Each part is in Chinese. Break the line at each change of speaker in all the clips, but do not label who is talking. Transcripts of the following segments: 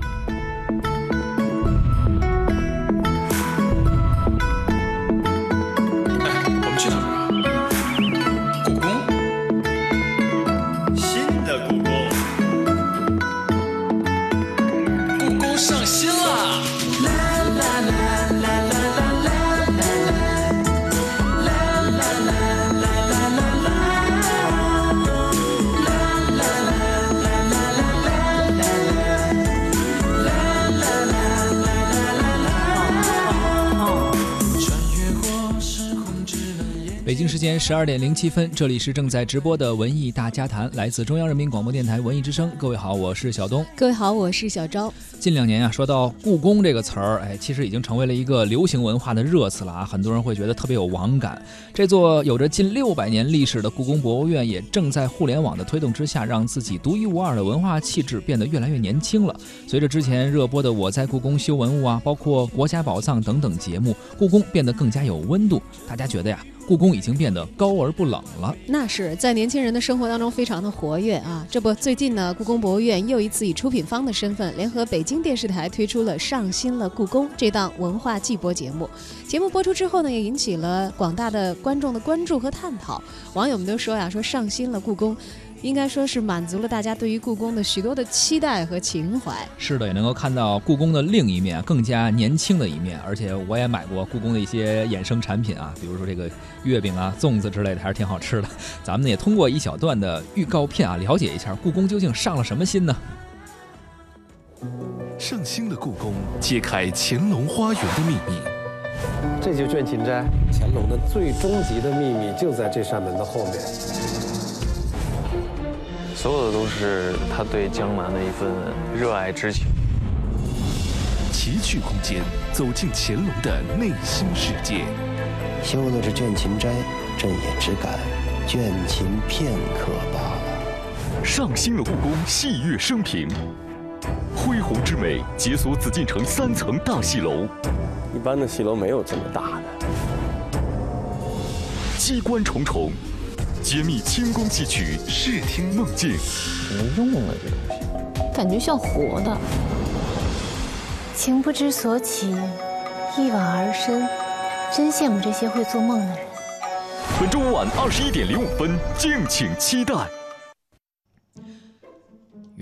哎，
北京时间十二点零七分，这里是正在直播的文艺大家谈，来自中央人民广播电台文艺之声。各位好，我是小东。
各位好，我是小昭。
近两年啊，说到故宫这个词儿，哎，其实已经成为了一个流行文化的热词了啊，很多人会觉得特别有网感。这座有着近六百年历史的故宫博物院，也正在互联网的推动之下，让自己独一无二的文化气质变得越来越年轻了。随着之前热播的《我在故宫修文物》啊，包括《国家宝藏》等等节目，故宫变得更加有温度。大家觉得呀，故宫已经变得高而不冷了。
那是在年轻人的生活当中非常的活跃啊！这不，最近呢，故宫博物院又一次以出品方的身份，联合北京电视台推出了《上新了故宫》这档文化季播节目。节目播出之后呢，也引起了广大的观众的关注和探讨。网友们都说呀，说上新了故宫。应该说是满足了大家对于故宫的许多的期待和情怀。
是的，也能够看到故宫的另一面，更加年轻的一面。而且我也买过故宫的一些衍生产品啊，比如说这个月饼啊、粽子之类的，还是挺好吃的。咱们呢也通过一小段的预告片啊，了解一下故宫究竟上了什么心呢？
上新的故宫揭开乾隆花园的秘密。
这就卷勤斋，乾隆的最终极的秘密就在这扇门的后面。
所有的都是他对江南的一份热爱之情。
奇趣空间，走进乾隆的内心世界。
修的是倦勤斋，朕也只敢倦勤片刻罢了。
上新了故宫戏乐升平，恢宏之美，解锁紫禁城三层大戏楼，
一般的戏楼没有这么大的。
机关重重，揭秘轻功戏曲，视听梦境。
怎么用了这东西？
感觉像活的。情不知所起，一往而深，真羡慕这些会做梦的人。
本周五晚二十一点零五分，敬请期待。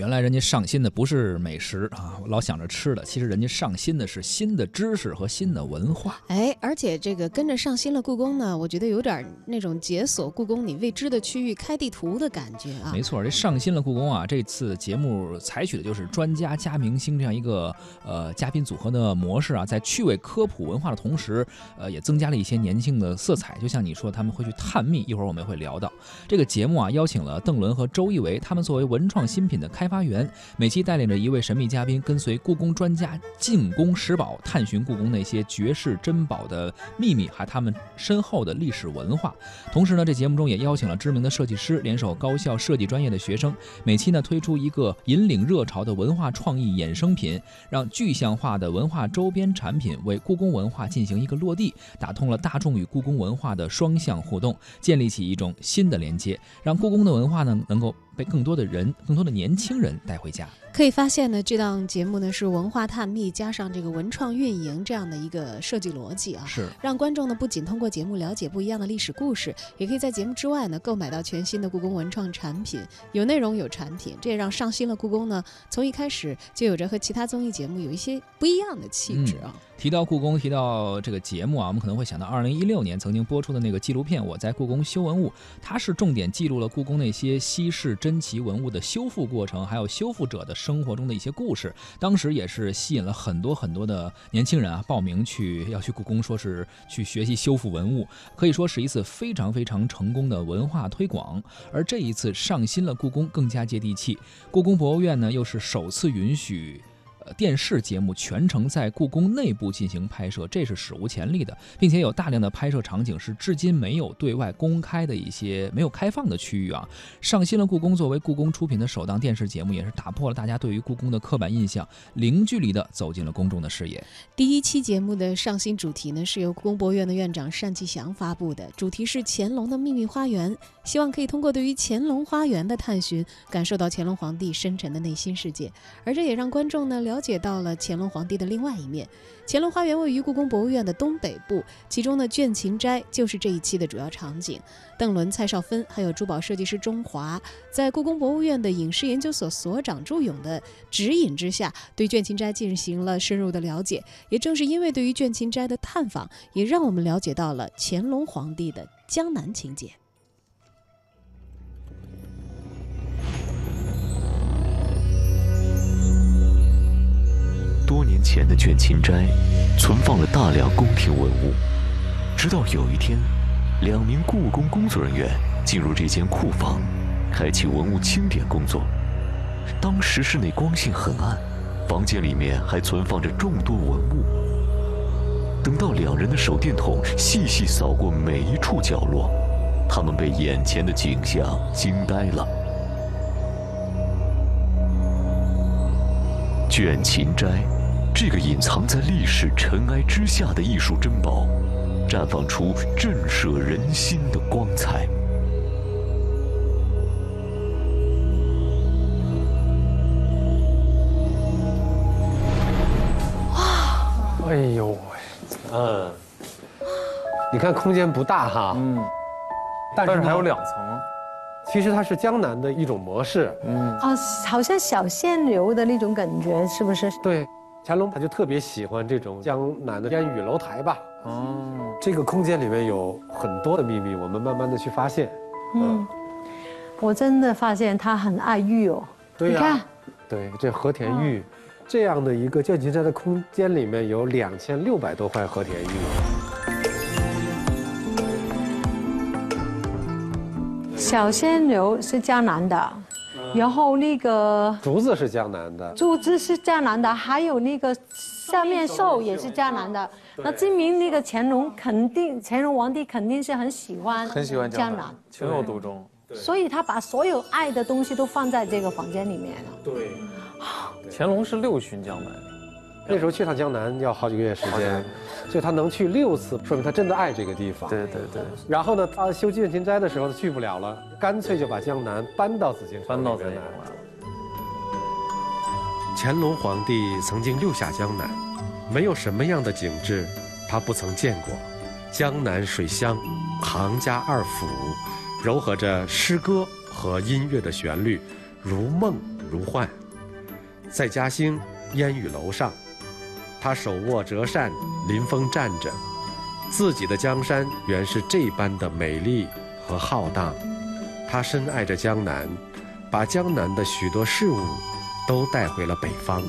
原来人家上新的不是美食啊，我老想着吃的，其实人家上新的是新的知识和新的文化。
哎，而且这个跟着上新了故宫呢，我觉得有点那种解锁故宫你未知的区域开地图的感觉啊。
没错，这上新了故宫啊，这次节目采取的就是专家加明星这样一个呃嘉宾组合的模式啊，在趣味科普文化的同时，呃也增加了一些年轻的色彩。就像你说，他们会去探秘，一会儿我们会聊到这个节目啊，邀请了邓伦和周一围，他们作为文创新品的开发员，每期带领着一位神秘嘉宾，跟随故宫专家进宫拾宝，探寻故宫那些绝世珍宝的秘密，还他们深厚的历史文化。同时呢，这节目中也邀请了知名的设计师，联手高校设计专业的学生，每期呢推出一个引领热潮的文化创意衍生品，让具象化的文化周边产品为故宫文化进行一个落地，打通了大众与故宫文化的双向互动，建立起一种新的连接，让故宫的文化呢能够被更多的人、更多的年轻人带回家。
可以发现呢，这档节目呢是文化探秘加上这个文创运营这样的一个设计逻辑啊，
是
让观众呢不仅通过节目了解不一样的历史故事，也可以在节目之外呢购买到全新的故宫文创产品，有内容有产品，这也让上新了故宫呢从一开始就有着和其他综艺节目有一些不一样的气质啊。
提到故宫，提到这个节目啊，我们可能会想到二零一六年曾经播出的那个纪录片《我在故宫修文物》，它是重点记录了故宫那些稀世珍珍奇文物的修复过程，还有修复者的生活中的一些故事。当时也是吸引了很多很多的年轻人啊报名去要去故宫，说是去学习修复文物，可以说是一次非常非常成功的文化推广。而这一次上新了故宫更加接地气，故宫博物院呢又是首次允许。电视节目全程在故宫内部进行拍摄，这是史无前例的，并且有大量的拍摄场景是至今没有对外公开的一些没有开放的区域啊。上新了故宫作为故宫出品的首档电视节目，也是打破了大家对于故宫的刻板印象，零距离的走进了公众的视野。
第一期节目的上新主题呢，是由故宫博物院的院长单霁翔发布的，主题是乾隆的秘密花园，希望可以通过对于乾隆花园的探寻，感受到乾隆皇帝深沉的内心世界，而这也让观众呢。了解到了乾隆皇帝的另外一面。乾隆花园位于故宫博物院的东北部，其中的倦勤斋就是这一期的主要场景。邓伦、蔡少芬还有珠宝设计师钟华，在故宫博物院的影视研究所所长朱勇的指引之下，对倦勤斋进行了深入的了解。也正是因为对于倦勤斋的探访，也让我们了解到了乾隆皇帝的江南情节。
前的卷勤斋，存放了大量宫廷文物。直到有一天，两名故宫工作人员进入这间库房，开启文物清点工作。当时室内光线很暗，房间里面还存放着众多文物。等到两人的手电筒细细扫过每一处角落，他们被眼前的景象 惊呆了。卷勤斋。这个隐藏在历史尘埃之下的艺术珍宝，绽放出震慑人心的光彩。
哇！哎呦喂！嗯，你看空间不大哈，
嗯，
但是
但是还有两层。
其实它是江南的一种模式，
嗯，
啊，好像小县流的那种感觉，是不是？
对。乾隆他就特别喜欢这种江南的烟雨楼台吧。
哦，
这个空间里面有很多的秘密，我们慢慢的去发现。
嗯，我真的发现他很爱玉哦。
对
呀。你看，
对，这和田玉，这样的一个倦勤斋的空间里面有两千六百多块和田玉。
小仙流是江南的。然后那个
竹子是江南的，
竹子是江南的，还有那个下面兽也是江南的。那证明那个乾隆肯定，乾隆皇帝肯定是很喜欢，
很喜欢
江南，
情有独钟。
所以他把所有爱的东西都放在这个房间里面了。
对，
乾隆是六巡江南，
那时候去趟江南要好几个月时间，所以他能去六次，说明他真的爱这个地方。
对对对。
然后呢，他修倦勤斋的时候他去不了了，干脆就把江南搬到紫禁城
搬到紫禁
城来了。乾隆皇帝曾经六下江南，没有什么样的景致他不曾见过。江南水乡，行家二府，糅合着诗歌和音乐的旋律，如梦如幻。在嘉兴烟雨楼上。他手握折扇，临风站着，自己的江山原是这般的美丽和浩荡。他深爱着江南，把江南的许多事物都带回了北方。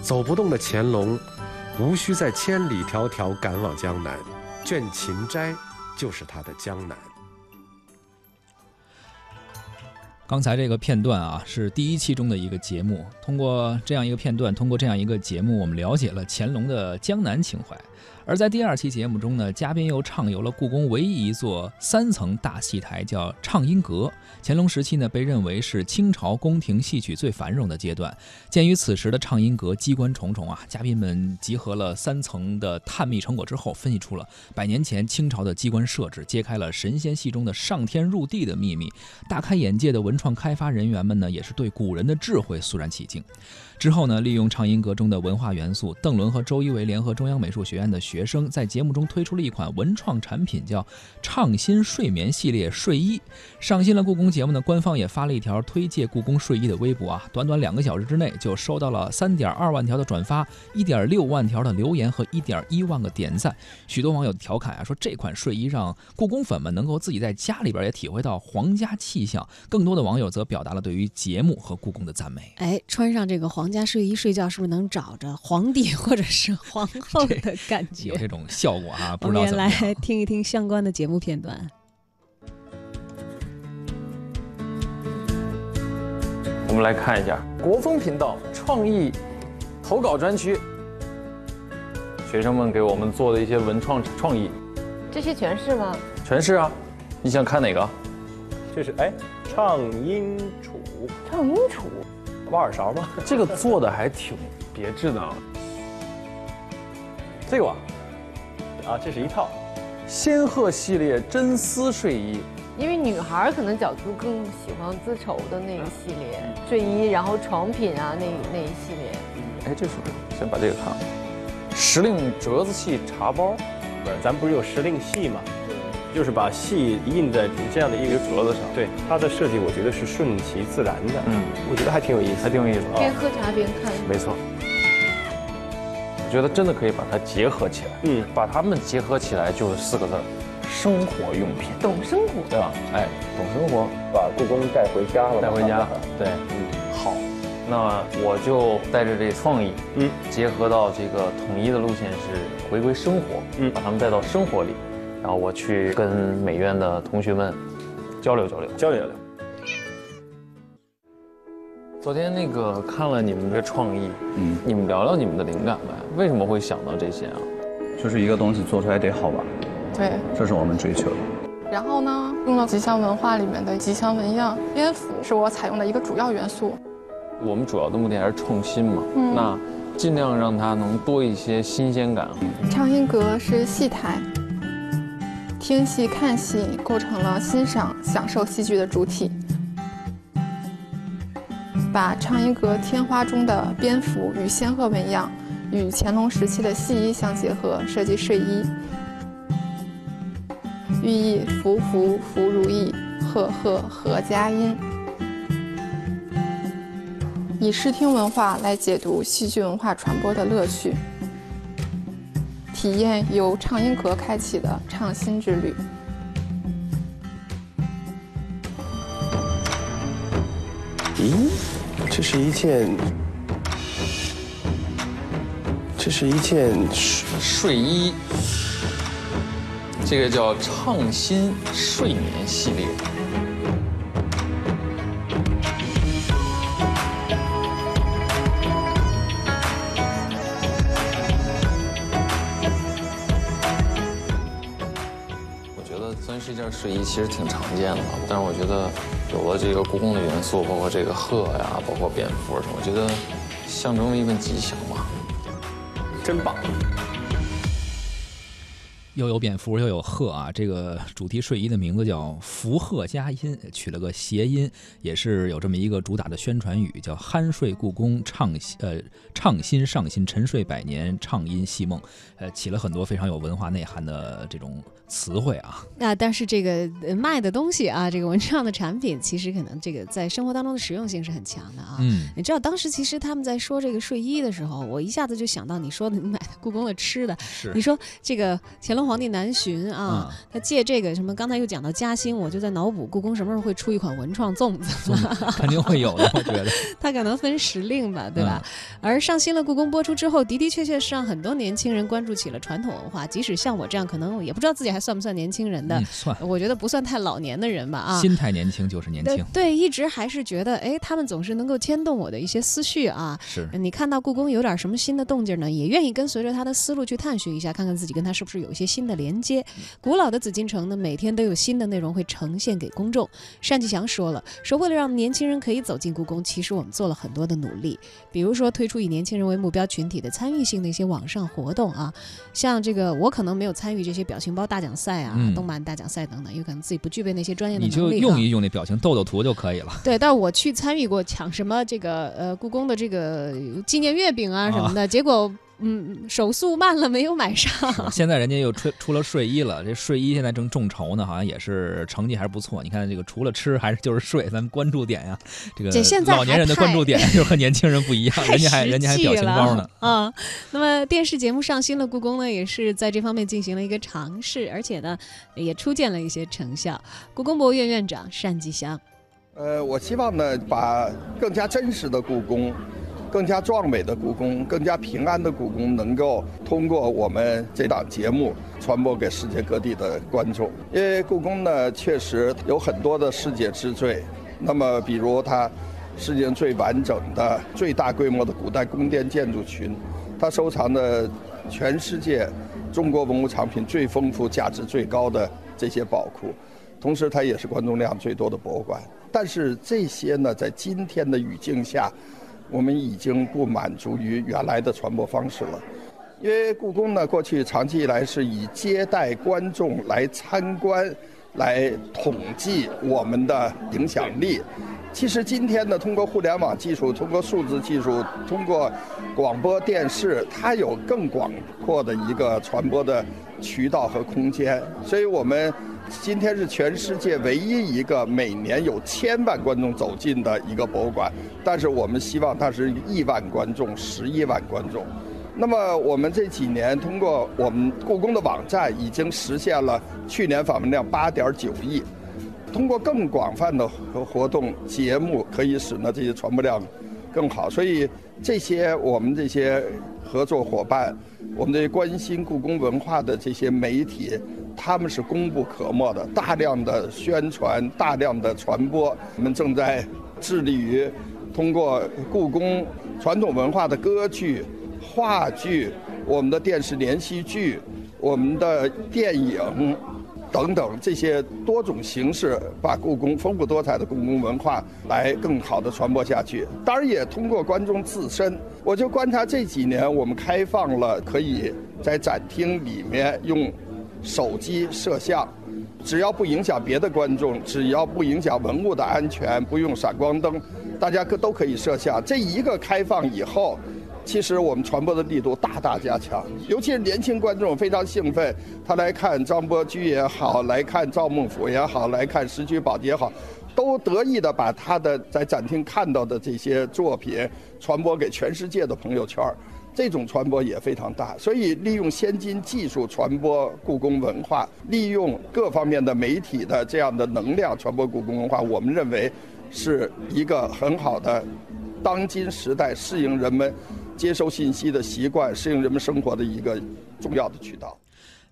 走不动的乾隆，无需再千里迢迢赶往江南，倦勤斋就是他的江南。
刚才这个片段啊，是第一期中的一个节目。通过这样一个片段，通过这样一个节目，我们了解了乾隆的江南情怀。而在第二期节目中呢，嘉宾又畅游了故宫唯一一座三层大戏台，叫畅音阁。乾隆时期呢，被认为是清朝宫廷戏曲最繁荣的阶段。鉴于此时的畅音阁机关重重啊，嘉宾们集合了三层的探秘成果之后，分析出了百年前清朝的机关设置，揭开了神仙戏中的上天入地的秘密。大开眼界的文 创开发人员们呢，也是对古人的智慧肃然起敬。之后呢，利用畅音阁中的文化元素，邓伦和周一围联合中央美术学院的学生，在节目中推出了一款文创产品，叫“畅新睡眠系列睡衣”。上新了故宫节目呢，官方也发了一条推介故宫睡衣的微博啊，短短两个小时之内就收到了三点二万条的转发，一点六万条的留言和一点一万个点赞。许多网友调侃啊，说这款睡衣让故宫粉们能够自己在家里边也体会到皇家气象。更多的网友则表达了对于节目和故宫的赞美。
哎，穿上这个皇。皇家睡衣睡觉是不是能找着皇帝或者是皇后的感觉？
有这种效果啊！
我们来听一听相关的节目片段。
我们来看一下国风频道创意投稿专区，学生们给我们做的一些文创创意。
这些全是吗？
全是啊！你想看哪个？
这是哎，畅音楚。
畅音杵。
挖耳勺吗？
这个做的还挺别致的。
这个啊，啊，这是一套
仙鹤系列真丝睡衣，
因为女孩儿可能角度更喜欢丝绸的那一系列睡衣，然后床品啊那那一系列。
哎，这是先把这个看了。时令折子戏茶包，
不是，咱不是有时令戏嘛？就是把戏印在这样的一个
格子上。
对，它的设计我觉得是顺其自然的。嗯，我觉得还挺有意思，
还挺有意思啊。
边喝茶边看。
没错。我觉得真的可以把它结合起来。嗯，把它们结合起来就是四个字儿：生活用品。
懂生活，
对吧？哎，懂生活，
把故宫带回家了。
带回家，对，嗯，好。那我就带着这创意，嗯，结合到这个统一的路线是回归生活，嗯，把它们带到生活里，然后我去跟美院的同学们交流交流，
交流交流。
昨天那个看了你们的创意，嗯，你们聊聊你们的灵感呗？为什么会想到这些啊？
就是一个东西做出来得好玩，
对，
这是我们追求的。
然后呢，用了吉祥文化里面的吉祥纹样，蝙蝠是我采用的一个主要元素。
我们主要的目的还是创新嘛，那尽量让它能多一些新鲜感。
畅音阁是戏台，听戏看戏构成了欣赏享受戏剧的主体。把畅音阁天花中的蝙蝠与仙鹤纹样与乾隆时期的戏衣相结合，设计睡衣，寓意福福福如意，贺贺合家音。以视听文化来解读戏剧文化传播的乐趣，体验由畅音阁开启的创新之旅。
咦，这是一件，这是一件
睡睡衣，这个叫畅新睡眠系列。睡衣其实挺常见的，但是我觉得有了这个故宫的元素，包括这个鹤呀，包括蝙蝠什么，我觉得象征了一份吉祥嘛，
真棒。
又有蝙蝠又有鹤啊！这个主题睡衣的名字叫“福鹤佳音”，取了个谐音，也是有这么一个主打的宣传语，叫“酣睡故宫，畅呃畅心上心，沉睡百年，畅音戏梦”，呃，起了很多非常有文化内涵的这种词汇啊。
那但是这个卖的东西啊，这个文创的产品，其实可能这个在生活当中的实用性是很强的啊。嗯，你知道当时其实他们在说这个睡衣的时候，我一下子就想到你说的，你买的故宫的吃的，
是
你说这个乾隆。皇帝南巡啊，他借这个什么？刚才又讲到嘉兴，我就在脑补故宫什么时候会出一款文创粽子，
肯定会有的，我觉得。
他可能分时令吧，对吧？而上新了故宫播出之后，的的确确是让很多年轻人关注起了传统文化。即使像我这样，可能也不知道自己还算不算年轻人的，
算，
我觉得不算太老年的人吧。啊，
心态年轻就是年轻。
对，一直还是觉得，哎，他们总是能够牵动我的一些思绪啊。
是
你看到故宫有点什么新的动静呢，也愿意跟随着他的思路去探寻一下，看看自己跟他是不是有一些新的连接。古老的紫禁城呢，每天都有新的内容会呈现给公众。单霁翔说了，说为了让年轻人可以走进故宫，其实我们做了很多的努力，比如说推出以年轻人为目标群体的参与性的一些网上活动啊，像这个我可能没有参与这些表情包大奖赛啊、动漫大奖赛等等，因为可能自己不具备那些专业的
能力。你就用一用那表情斗斗图就可以了。
对，但是我去参与过抢什么这个呃故宫的这个纪念月饼啊什么的，结果。嗯，手速慢了，没有买上。
现在人家又出出了睡衣了，这睡衣现在正众筹呢，好像也是成绩还是不错。你看这个，除了吃还是就是睡，咱们关注点呀，这个老年人的关注点 就和年轻人不一样，人家还人家还表情包呢。
啊，那么电视节目上新了故宫呢，也是在这方面进行了一个尝试，而且呢，也初见了一些成效。故宫博物院院长单霁翔，
呃，我希望呢，把更加真实的故宫。更加壮美的故宫，更加平安的故宫，能够通过我们这档节目传播给世界各地的观众。因为故宫呢，确实有很多的世界之最。那么，比如它世界最完整的、最大规模的古代宫殿建筑群，它收藏的全世界中国文物藏品最丰富、价值最高的这些宝库，同时它也是观众量最多的博物馆。但是这些呢，在今天的语境下，我们已经不满足于原来的传播方式了，因为故宫呢，过去长期以来是以接待观众来参观来统计我们的影响力。其实今天呢，通过互联网技术，通过数字技术，通过广播电视，它有更广阔的一个传播的渠道和空间。所以我们今天是全世界唯一一个每年有千万观众走进的一个博物馆，但是我们希望它是亿万观众、十亿万观众。那么我们这几年通过我们故宫的网站，已经实现了去年访问量八点九亿。通过更广泛的活动节目，可以使呢这些传播量更好。所以这些我们这些合作伙伴，我们这些关心故宫文化的这些媒体，他们是功不可没的。大量的宣传，大量的传播，我们正在致力于通过故宫传统文化的歌剧、话剧、我们的电视连续剧、我们的电影。等等这些多种形式，把故宫丰富多彩的故宫文化来更好的传播下去。当然，也通过观众自身，我就观察这几年，我们开放了可以在展厅里面用手机摄像，只要不影响别的观众，只要不影响文物的安全，不用闪光灯，大家可都可以摄像。这一个开放以后。其实我们传播的力度大大加强，尤其是年轻观众非常兴奋，他来看张伯驹也好，来看赵孟俯也好，来看石渠宝笈也好，都得意的把他的在展厅看到的这些作品传播给全世界的朋友圈这种传播也非常大。所以利用先进技术传播故宫文化，利用各方面的媒体的这样的能量传播故宫文化，我们认为是一个很好的当今时代适应人们。接收信息的习惯，适应人们生活的一个重要的渠道。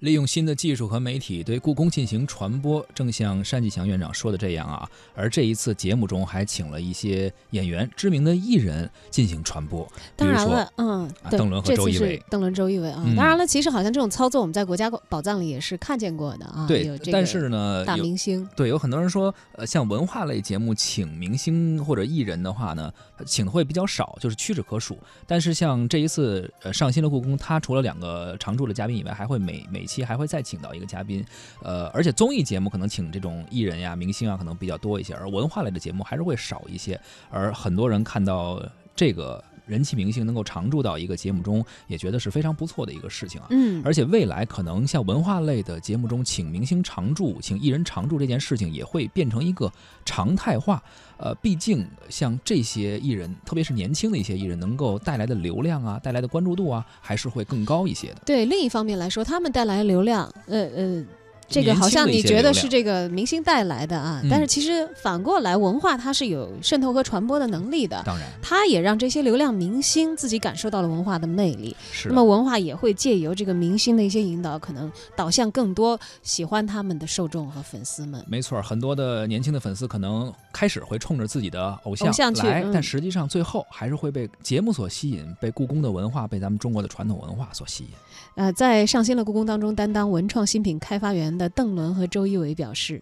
利用新的技术和媒体对故宫进行传播，正像单霁翔院长说的这样啊。而这一次节目中还请了一些演员、知名的艺人进行传播。
当然了，嗯，
邓伦和周一围。
邓伦、周一围啊。当然了，其实好像这种操作我们在国家宝藏里也是看见过的啊。
对，但是呢，
大明星
对有很多人说，呃，像文化类节目请明星或者艺人的话呢，请的会比较少，就是屈指可数。但是像这一次呃上新的故宫，它除了两个常驻的嘉宾以外，还会每每期期还会再请到一个嘉宾，呃，而且综艺节目可能请这种艺人呀、明星啊，可能比较多一些，而文化类的节目还是会少一些。而很多人看到这个人气明星能够常驻到一个节目中，也觉得是非常不错的一个事情啊。
嗯，
而且未来可能像文化类的节目中，请明星常驻、请艺人常驻这件事情，也会变成一个常态化。呃，毕竟像这些艺人，特别是年轻的一些艺人，能够带来的流量啊，带来的关注度啊，还是会更高一些的。
对，另一方面来说，他们带来流量，呃呃。这个好像你觉得是这个明星带来的啊，但是其实反过来，文化它是有渗透和传播的能力的。
当然，
它也让这些流量明星自己感受到了文化的魅力。
是。
那么文化也会借由这个明星的一些引导，可能导向更多喜欢他们的受众和粉丝们。
没错，很多的年轻的粉丝可能开始会冲着自己的偶像
来，
但实际上最后还是会被节目所吸引，被故宫的文化，被咱们中国的传统文化所吸引。
呃，在上新了故宫当中担当文创新品开发员的邓伦和周一围表示：“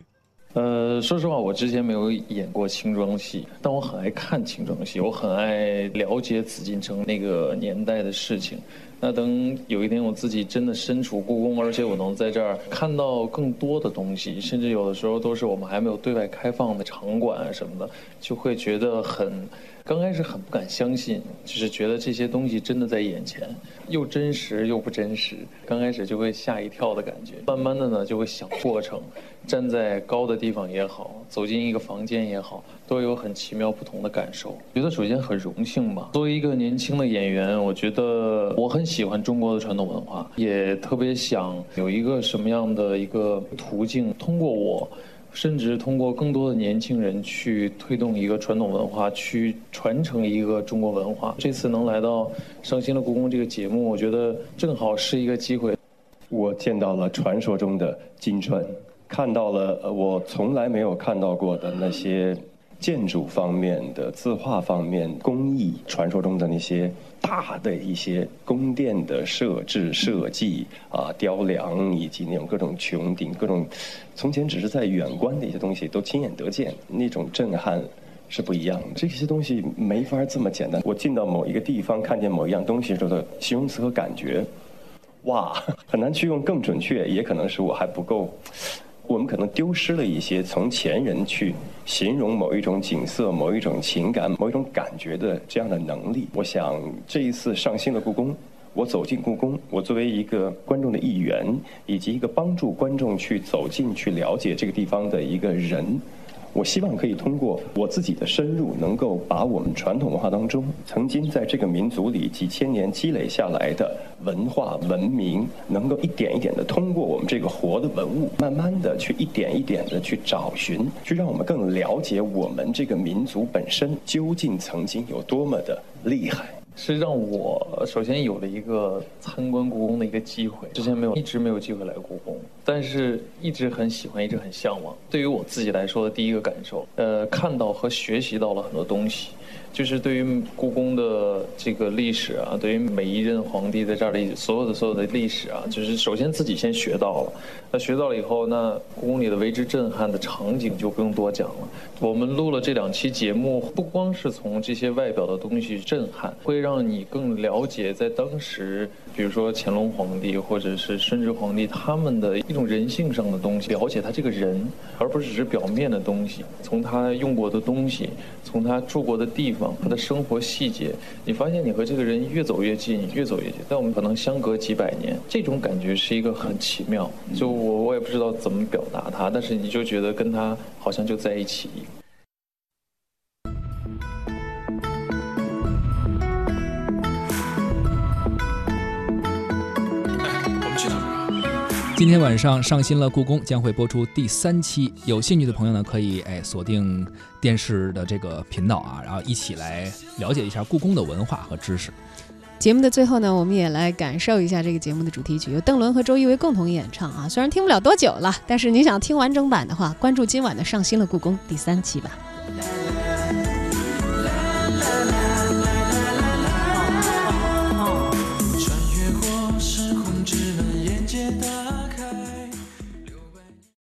呃，说实话，我之前没有演过清装戏，但我很爱看清装戏，我很爱了解紫禁城那个年代的事情。那等有一天我自己真的身处故宫，而且我能在这儿看到更多的东西，甚至有的时候都是我们还没有对外开放的场馆啊什么的，就会觉得很。”刚开始很不敢相信，就是觉得这些东西真的在眼前，又真实又不真实。刚开始就会吓一跳的感觉，慢慢的呢就会想过程。站在高的地方也好，走进一个房间也好，都有很奇妙不同的感受。觉得首先很荣幸吧，作为一个年轻的演员，我觉得我很喜欢中国的传统文化，也特别想有一个什么样的一个途径，通过我。甚至通过更多的年轻人去推动一个传统文化，去传承一个中国文化。这次能来到《上新的故宫》这个节目，我觉得正好是一个机会。
我见到了传说中的金川，看到了我从来没有看到过的那些。建筑方面的、字画方面、工艺，传说中的那些大的一些宫殿的设置设计啊，雕梁以及那种各种穹顶、各种从前只是在远观的一些东西，都亲眼得见，那种震撼是不一样的。这些东西没法这么简单。我进到某一个地方，看见某一样东西时候的形容词和感觉，哇，很难去用更准确，也可能是我还不够。我们可能丢失了一些从前人去形容某一种景色、某一种情感、某一种感觉的这样的能力。我想这一次上新的故宫，我走进故宫，我作为一个观众的一员，以及一个帮助观众去走进去了解这个地方的一个人。我希望可以通过我自己的深入，能够把我们传统文化当中曾经在这个民族里几千年积累下来的文化文明，能够一点一点的通过我们这个活的文物，慢慢的去一点一点的去找寻，去让我们更了解我们这个民族本身究竟曾经有多么的厉害。
是让我首先有了一个参观故宫的一个机会，之前没有，一直没有机会来故宫，但是一直很喜欢，一直很向往。对于我自己来说的第一个感受，呃，看到和学习到了很多东西。就是对于故宫的这个历史啊，对于每一任皇帝在这儿的所有的所有的历史啊，就是首先自己先学到了。那学到了以后，那故宫里的为之震撼的场景就不用多讲了。我们录了这两期节目，不光是从这些外表的东西震撼，会让你更了解在当时，比如说乾隆皇帝或者是顺治皇帝他们的一种人性上的东西，了解他这个人，而不是只是表面的东西。从他用过的东西，从他住过的地方。他的生活细节，你发现你和这个人越走越近，越走越近。但我们可能相隔几百年，这种感觉是一个很奇妙。就我我也不知道怎么表达它，但是你就觉得跟他好像就在一起。
今天晚上上新了故宫将会播出第三期，有兴趣的朋友呢，可以哎锁定电视的这个频道啊，然后一起来了解一下故宫的文化和知识。
节目的最后呢，我们也来感受一下这个节目的主题曲，由邓伦和周一围共同演唱啊。虽然听不了多久了，但是你想听完整版的话，关注今晚的上新了故宫第三期吧。
啦啦啦